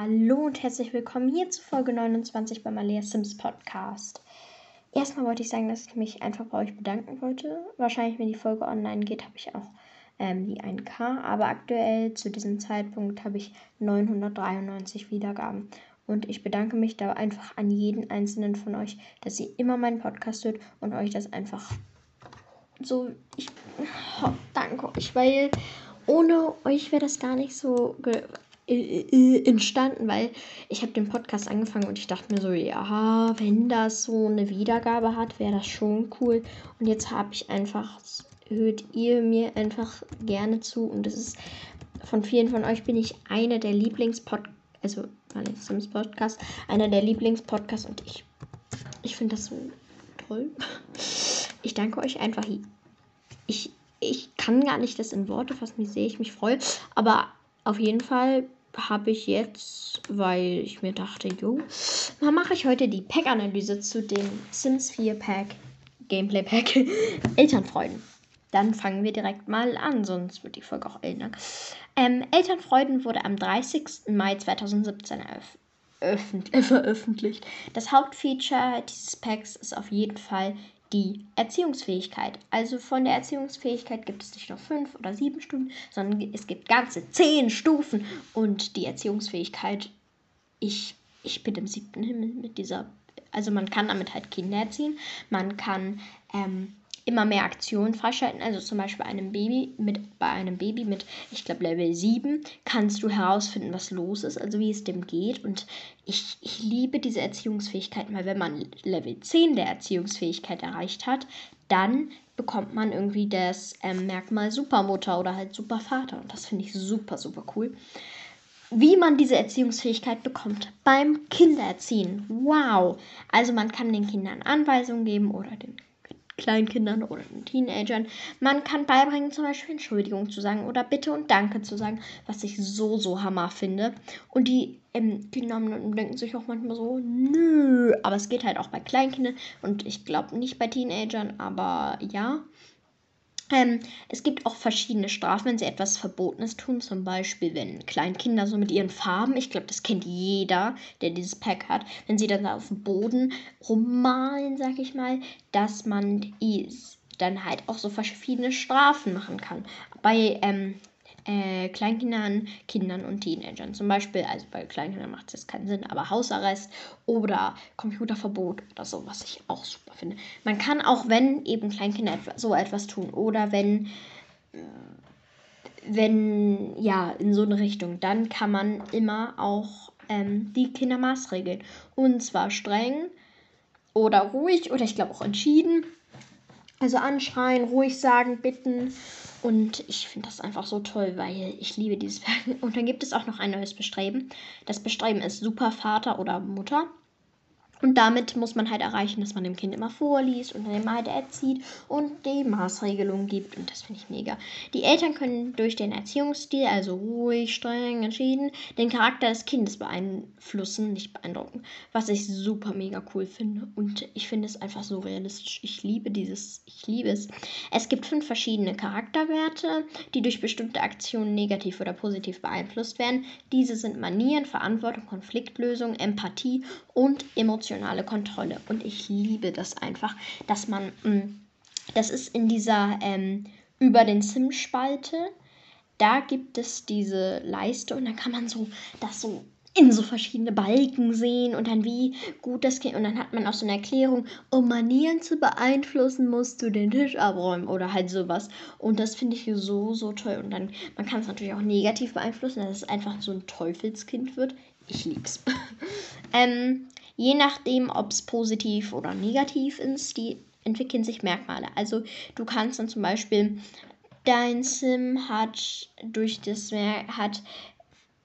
Hallo und herzlich willkommen hier zu Folge 29 beim Alea Sims Podcast. Erstmal wollte ich sagen, dass ich mich einfach bei euch bedanken wollte. Wahrscheinlich, wenn die Folge online geht, habe ich auch ähm, die 1K. Aber aktuell zu diesem Zeitpunkt habe ich 993 Wiedergaben. Und ich bedanke mich da einfach an jeden einzelnen von euch, dass ihr immer meinen Podcast hört und euch das einfach so. Ich oh, danke euch, weil ohne euch wäre das gar nicht so entstanden, weil ich habe den Podcast angefangen und ich dachte mir so, ja, wenn das so eine Wiedergabe hat, wäre das schon cool. Und jetzt habe ich einfach, hört ihr mir einfach gerne zu und das ist von vielen von euch bin ich einer der Lieblingspodcasts, also Sims Podcast, einer der Lieblingspodcasts und ich, ich finde das so toll. Ich danke euch einfach. Ich, ich kann gar nicht das in Worte fassen, wie sehr ich mich freue, aber auf jeden Fall habe ich jetzt, weil ich mir dachte, jo, dann mache ich heute die Pack-Analyse zu dem Sims 4 Pack, Gameplay Pack, Elternfreuden. Dann fangen wir direkt mal an, sonst wird die Folge auch älter. Ähm, Elternfreuden wurde am 30. Mai 2017 veröffentlicht. Das Hauptfeature dieses Packs ist auf jeden Fall die Erziehungsfähigkeit. Also von der Erziehungsfähigkeit gibt es nicht nur fünf oder sieben Stufen, sondern es gibt ganze zehn Stufen. Und die Erziehungsfähigkeit, ich, ich bin im siebten Himmel mit dieser. Also man kann damit halt Kinder erziehen. Man kann ähm, immer mehr Aktionen freischalten. Also zum Beispiel einem Baby mit, bei einem Baby mit, ich glaube, Level 7 kannst du herausfinden, was los ist, also wie es dem geht. Und ich, ich liebe diese Erziehungsfähigkeiten, weil wenn man Level 10 der Erziehungsfähigkeit erreicht hat, dann bekommt man irgendwie das ähm, Merkmal Supermutter oder halt Supervater. Und das finde ich super, super cool. Wie man diese Erziehungsfähigkeit bekommt beim Kindererziehen. Wow! Also man kann den Kindern Anweisungen geben oder den Kleinkindern oder Teenagern. Man kann beibringen, zum Beispiel Entschuldigung zu sagen oder Bitte und Danke zu sagen, was ich so, so hammer finde. Und die ähm, Kinder denken sich auch manchmal so, nö. Aber es geht halt auch bei Kleinkindern und ich glaube nicht bei Teenagern, aber ja. Ähm, es gibt auch verschiedene Strafen, wenn sie etwas Verbotenes tun. Zum Beispiel, wenn Kleinkinder so mit ihren Farben, ich glaube, das kennt jeder, der dieses Pack hat, wenn sie dann auf dem Boden rummalen, sag ich mal, dass man dann halt auch so verschiedene Strafen machen kann. Bei ähm, äh, Kleinkindern, Kindern und Teenagern. Zum Beispiel, also bei Kleinkindern macht es jetzt keinen Sinn, aber Hausarrest oder Computerverbot oder so, was ich auch super finde. Man kann auch, wenn eben Kleinkinder so etwas tun oder wenn, wenn, ja, in so eine Richtung, dann kann man immer auch ähm, die Kinder maßregeln. Und zwar streng oder ruhig oder ich glaube auch entschieden. Also anschreien, ruhig sagen, bitten und ich finde das einfach so toll, weil ich liebe dieses Werk. Und dann gibt es auch noch ein neues Bestreben. Das Bestreben ist Supervater oder Mutter. Und damit muss man halt erreichen, dass man dem Kind immer vorliest und dann immer halt erzieht und die Maßregelungen gibt. Und das finde ich mega. Die Eltern können durch den Erziehungsstil, also ruhig, streng, entschieden, den Charakter des Kindes beeinflussen, nicht beeindrucken. Was ich super mega cool finde. Und ich finde es einfach so realistisch. Ich liebe dieses, ich liebe es. Es gibt fünf verschiedene Charakterwerte, die durch bestimmte Aktionen negativ oder positiv beeinflusst werden. Diese sind Manieren, Verantwortung, Konfliktlösung, Empathie und Emotionen emotionale Kontrolle. Und ich liebe das einfach, dass man, mm, das ist in dieser ähm, über den Sim-Spalte, da gibt es diese Leiste und dann kann man so das so in so verschiedene Balken sehen und dann wie gut das geht. Und dann hat man auch so eine Erklärung, um Manieren zu beeinflussen, musst du den Tisch abräumen oder halt sowas. Und das finde ich so, so toll. Und dann, man kann es natürlich auch negativ beeinflussen, dass es einfach so ein Teufelskind wird. Ich lieb's. ähm, Je nachdem, ob es positiv oder negativ ist, die entwickeln sich Merkmale. Also du kannst dann zum Beispiel, dein Sim hat durch das hat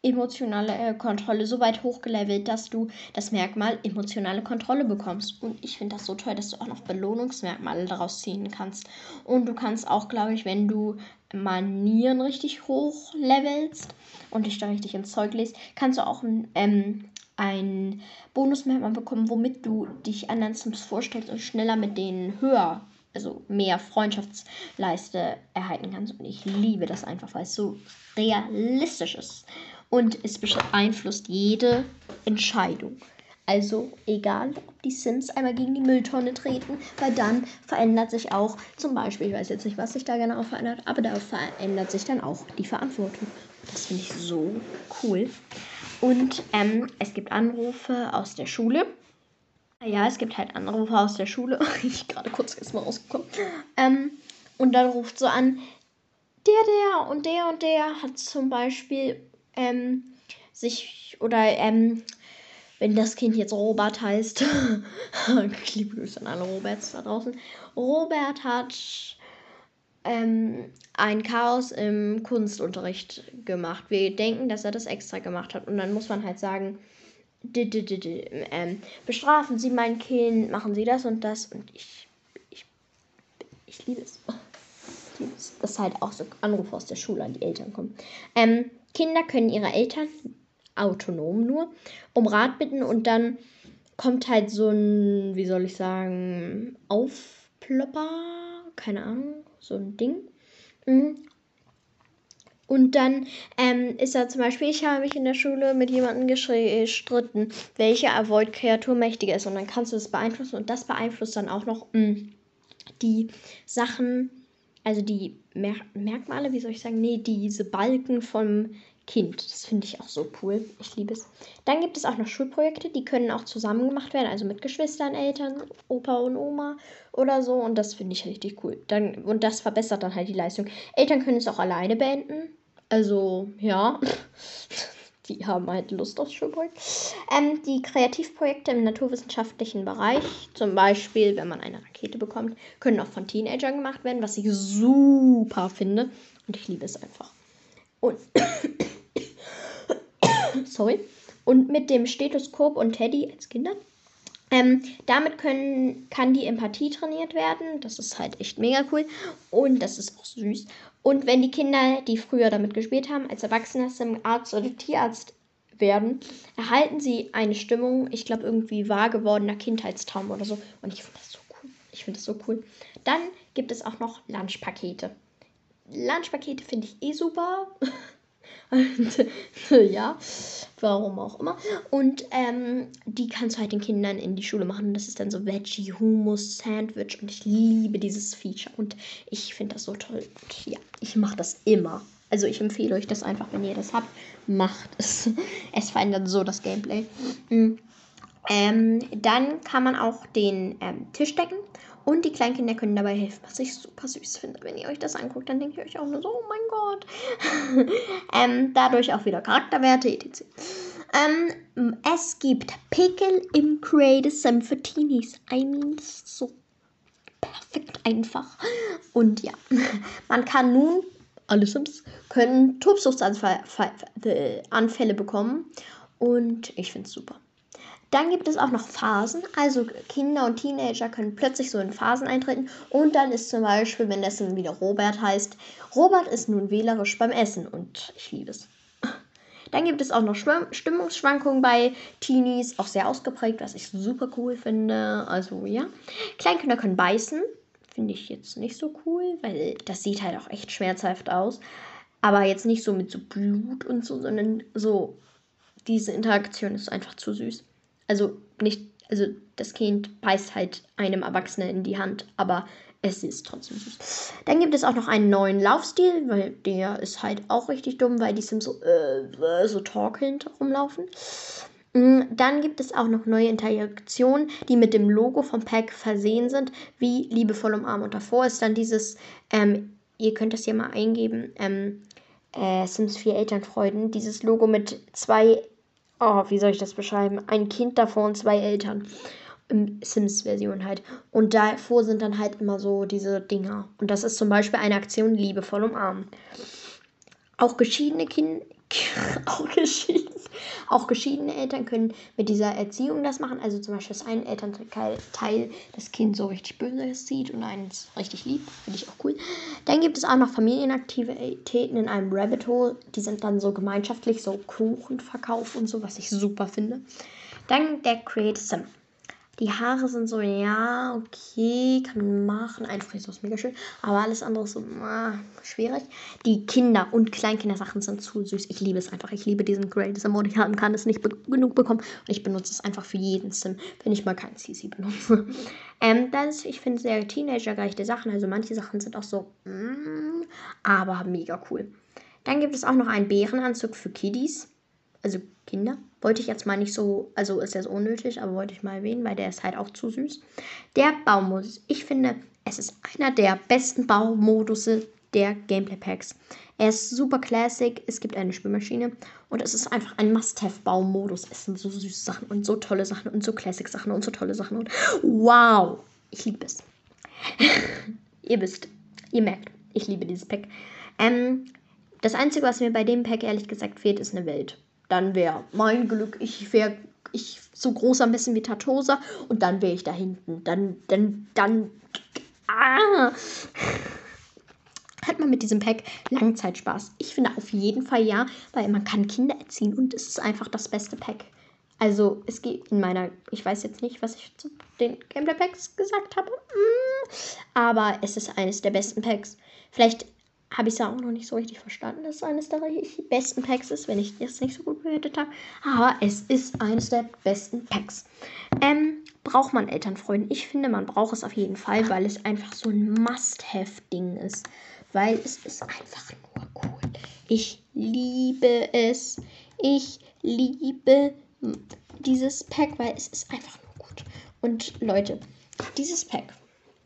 emotionale äh, Kontrolle so weit hochgelevelt, dass du das Merkmal emotionale Kontrolle bekommst. Und ich finde das so toll, dass du auch noch Belohnungsmerkmale daraus ziehen kannst. Und du kannst auch, glaube ich, wenn du Manieren richtig hoch levelst und dich da richtig ins Zeug legst, kannst du auch ähm, ein Bonusmerkmal bekommen, womit du dich anderen Sims vorstellst und schneller mit denen höher, also mehr Freundschaftsleiste erhalten kannst. Und ich liebe das einfach, weil es so realistisch ist. und es beeinflusst jede Entscheidung. Also egal, ob die Sims einmal gegen die Mülltonne treten, weil dann verändert sich auch zum Beispiel, ich weiß jetzt nicht, was sich da genau verändert, aber da verändert sich dann auch die Verantwortung. Das finde ich so cool. Und ähm, es gibt Anrufe aus der Schule. Ja, es gibt halt Anrufe aus der Schule. ich gerade kurz jetzt mal rausgekommen. Ähm, und dann ruft so an, der, der und der und der hat zum Beispiel ähm, sich oder ähm, wenn das Kind jetzt Robert heißt, liebe Grüße an alle Roberts da draußen. Robert hat ähm, ein Chaos im Kunstunterricht gemacht. Wir denken, dass er das extra gemacht hat. Und dann muss man halt sagen, ähm, bestrafen Sie mein Kind, machen Sie das und das. Und ich, ich, ich liebe es. Ich liebe es. Dass halt auch so Anrufe aus der Schule an die Eltern kommen. Ähm, Kinder können ihre Eltern autonom nur, um Rat bitten und dann kommt halt so ein, wie soll ich sagen, Aufplopper, keine Ahnung, so ein Ding. Mhm. Und dann ähm, ist da zum Beispiel, ich habe mich in der Schule mit jemandem gestritten, welche Avoid-Kreatur mächtiger ist. Und dann kannst du das beeinflussen und das beeinflusst dann auch noch mh, mm, die Sachen, also die Mer Merkmale, wie soll ich sagen, nee, diese Balken vom Kind. Das finde ich auch so cool. Ich liebe es. Dann gibt es auch noch Schulprojekte, die können auch zusammen gemacht werden, also mit Geschwistern, Eltern, Opa und Oma oder so. Und das finde ich richtig cool. Dann, und das verbessert dann halt die Leistung. Eltern können es auch alleine beenden. Also, ja. die haben halt Lust aufs Schulprojekt. Ähm, die Kreativprojekte im naturwissenschaftlichen Bereich, zum Beispiel, wenn man eine Rakete bekommt, können auch von Teenagern gemacht werden, was ich super finde. Und ich liebe es einfach. Und sorry. Und mit dem Stethoskop und Teddy als Kinder. Ähm, damit können, kann die Empathie trainiert werden. Das ist halt echt mega cool. Und das ist auch süß. Und wenn die Kinder, die früher damit gespielt haben, als Erwachsene zum Arzt oder Tierarzt werden, erhalten sie eine Stimmung, ich glaube, irgendwie wahr gewordener Kindheitstraum oder so. Und ich finde das so cool. Ich finde das so cool. Dann gibt es auch noch Lunchpakete. Lunchpakete finde ich eh super. Und, ja, warum auch immer. Und ähm, die kannst du halt den Kindern in die Schule machen. Das ist dann so Veggie, Hummus, Sandwich. Und ich liebe dieses Feature. Und ich finde das so toll. Und ja, ich mache das immer. Also ich empfehle euch das einfach, wenn ihr das habt, macht es. Es verändert so das Gameplay. Mhm. Ähm, dann kann man auch den ähm, Tisch decken und die Kleinkinder können dabei helfen, was ich super süß finde. Wenn ihr euch das anguckt, dann denkt ihr euch auch nur so, oh mein Gott. ähm, dadurch auch wieder Charakterwerte, etc. Ähm, es gibt Pickel im Creative Sim für Teenies. I mean, so perfekt einfach. Und ja, man kann nun, alle Sims können Tobsuchtsanfälle bekommen. Und ich finde es super. Dann gibt es auch noch Phasen. Also Kinder und Teenager können plötzlich so in Phasen eintreten. Und dann ist zum Beispiel, wenn das dann wieder Robert heißt, Robert ist nun wählerisch beim Essen. Und ich liebe es. Dann gibt es auch noch Stimmungsschwankungen bei Teenies, auch sehr ausgeprägt, was ich super cool finde. Also ja. Kleinkinder können beißen. Finde ich jetzt nicht so cool, weil das sieht halt auch echt schmerzhaft aus. Aber jetzt nicht so mit so Blut und so, sondern so, diese Interaktion ist einfach zu süß. Also nicht, also das Kind beißt halt einem Erwachsenen in die Hand, aber es ist trotzdem süß. Dann gibt es auch noch einen neuen Laufstil, weil der ist halt auch richtig dumm, weil die Sims so, äh, so torkelnd rumlaufen. Mm, dann gibt es auch noch neue Interaktionen, die mit dem Logo vom Pack versehen sind, wie liebevoll umarmen. Und davor ist dann dieses, ähm, ihr könnt das hier mal eingeben, ähm, äh, Sims 4 Elternfreuden, dieses Logo mit zwei oh, wie soll ich das beschreiben? Ein Kind davor und zwei Eltern. Im Sims-Version halt. Und davor sind dann halt immer so diese Dinger. Und das ist zum Beispiel eine Aktion liebevoll umarmen. Auch geschiedene Kinder. auch, geschieden, auch geschiedene Eltern können mit dieser Erziehung das machen. Also zum Beispiel, dass ein Elternteil das Kind so richtig böse sieht und eins richtig liebt. Finde ich auch cool. Dann gibt es auch noch Familienaktivitäten in einem Rabbit Hole. Die sind dann so gemeinschaftlich, so Kuchenverkauf und so, was ich super finde. Dann der Create Sim. Die Haare sind so, ja, okay, kann man machen. Ein Frisur ist mega schön, aber alles andere ist so ah, schwierig. Die Kinder- und Kleinkindersachen sind zu süß. Ich liebe es einfach. Ich liebe diesen Grey Sim ich kann es nicht be genug bekommen. Und ich benutze es einfach für jeden Sim, wenn ich mal kein CC benutze. ähm, das, ich finde, sehr teenagergerechte Sachen. Also manche Sachen sind auch so, mm, aber mega cool. Dann gibt es auch noch einen Bärenanzug für Kiddies. Also Kinder. Wollte ich jetzt mal nicht so, also ist jetzt unnötig, aber wollte ich mal erwähnen, weil der ist halt auch zu süß. Der Baumodus. Ich finde, es ist einer der besten Baumodusse der Gameplay Packs. Er ist super classic, es gibt eine Spülmaschine und es ist einfach ein Must-Have-Baumodus. Es sind so süße Sachen und so tolle Sachen und so Classic-Sachen und so tolle Sachen und wow, ich liebe es. ihr wisst, ihr merkt, ich liebe dieses Pack. Ähm, das Einzige, was mir bei dem Pack ehrlich gesagt fehlt, ist eine Welt dann wäre mein Glück, ich wäre ich so groß am besten wie Tatosa und dann wäre ich da hinten. Dann, dann, dann. Ah! Hat man mit diesem Pack Langzeitspaß? Ich finde auf jeden Fall ja, weil man kann Kinder erziehen und es ist einfach das beste Pack. Also es geht in meiner, ich weiß jetzt nicht, was ich zu den Gameplay Packs gesagt habe, mm, aber es ist eines der besten Packs. Vielleicht habe ich es auch noch nicht so richtig verstanden, dass es eines der besten Packs ist, wenn ich das nicht so gut bewertet habe. Aber es ist eines der besten Packs. Ähm, braucht man Elternfreunde? Ich finde, man braucht es auf jeden Fall, weil es einfach so ein Must-Have-Ding ist. Weil es ist einfach nur cool. Ich liebe es. Ich liebe dieses Pack, weil es ist einfach nur gut. Und Leute, dieses Pack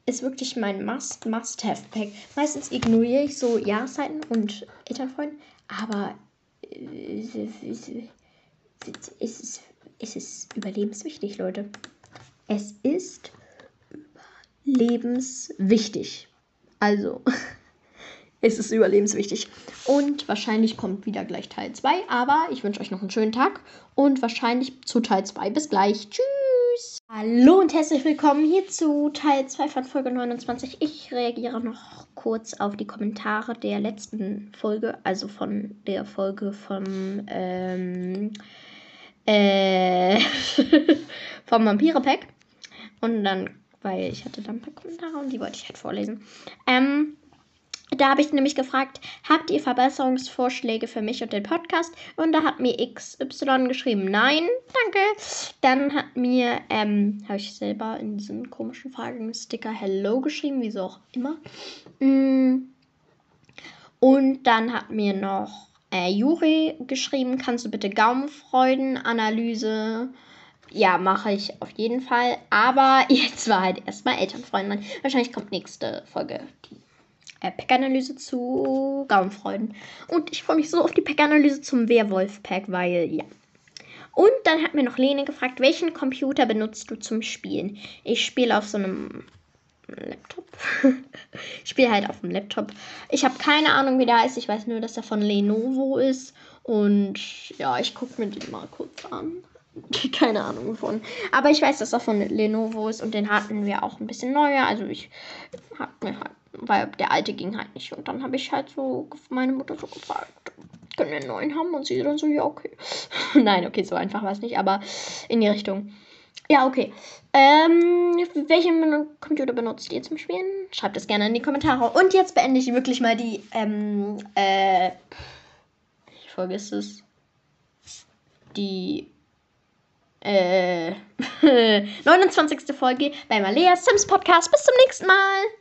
ist wirklich mein Must, Must-Have-Pack. Meistens ignoriere ich so Jahreszeiten und Elternfreunde, aber äh, es ist, es ist überlebenswichtig, Leute. Es ist überlebenswichtig. Also, es ist überlebenswichtig. Und wahrscheinlich kommt wieder gleich Teil 2. Aber ich wünsche euch noch einen schönen Tag und wahrscheinlich zu Teil 2. Bis gleich. Tschüss. Hallo und herzlich willkommen hier zu Teil 2 von Folge 29. Ich reagiere noch kurz auf die Kommentare der letzten Folge, also von der Folge vom ähm, äh, vom Vampire Pack. Und dann, weil ich hatte dann ein paar Kommentare und die wollte ich halt vorlesen. Ähm, da habe ich nämlich gefragt, habt ihr Verbesserungsvorschläge für mich und den Podcast? Und da hat mir XY geschrieben, nein, danke. Dann hat mir, ähm, habe ich selber in diesem komischen Fragensticker Hello geschrieben, wieso auch immer. Mm. Und dann hat mir noch äh, Juri geschrieben, kannst du bitte Gaumenfreudenanalyse ja, mache ich auf jeden Fall. Aber jetzt war halt erstmal Elternfreundin. Wahrscheinlich kommt nächste Folge die äh, Pack-Analyse zu Gaumenfreuden. Und ich freue mich so auf die Pack-Analyse zum Werwolf-Pack, weil ja. Und dann hat mir noch Lene gefragt, welchen Computer benutzt du zum Spielen? Ich spiele auf so einem Laptop. ich spiele halt auf dem Laptop. Ich habe keine Ahnung, wie der heißt. Ich weiß nur, dass er von Lenovo ist. Und ja, ich gucke mir den mal kurz an. keine Ahnung wovon. Aber ich weiß, dass er von Lenovo ist und den hatten wir auch ein bisschen neuer. Also ich habe mir halt weil der alte ging halt nicht. Und dann habe ich halt so meine Mutter so gefragt, können wir einen neuen haben? Und sie dann so, ja, okay. Nein, okay, so einfach war es nicht, aber in die Richtung. Ja, okay. Ähm, welchen Computer benutzt ihr zum Spielen? Schreibt es gerne in die Kommentare. Und jetzt beende ich wirklich mal die, ähm, äh, ich vergesse es. Die, äh, 29. Folge bei Malea Sims Podcast. Bis zum nächsten Mal.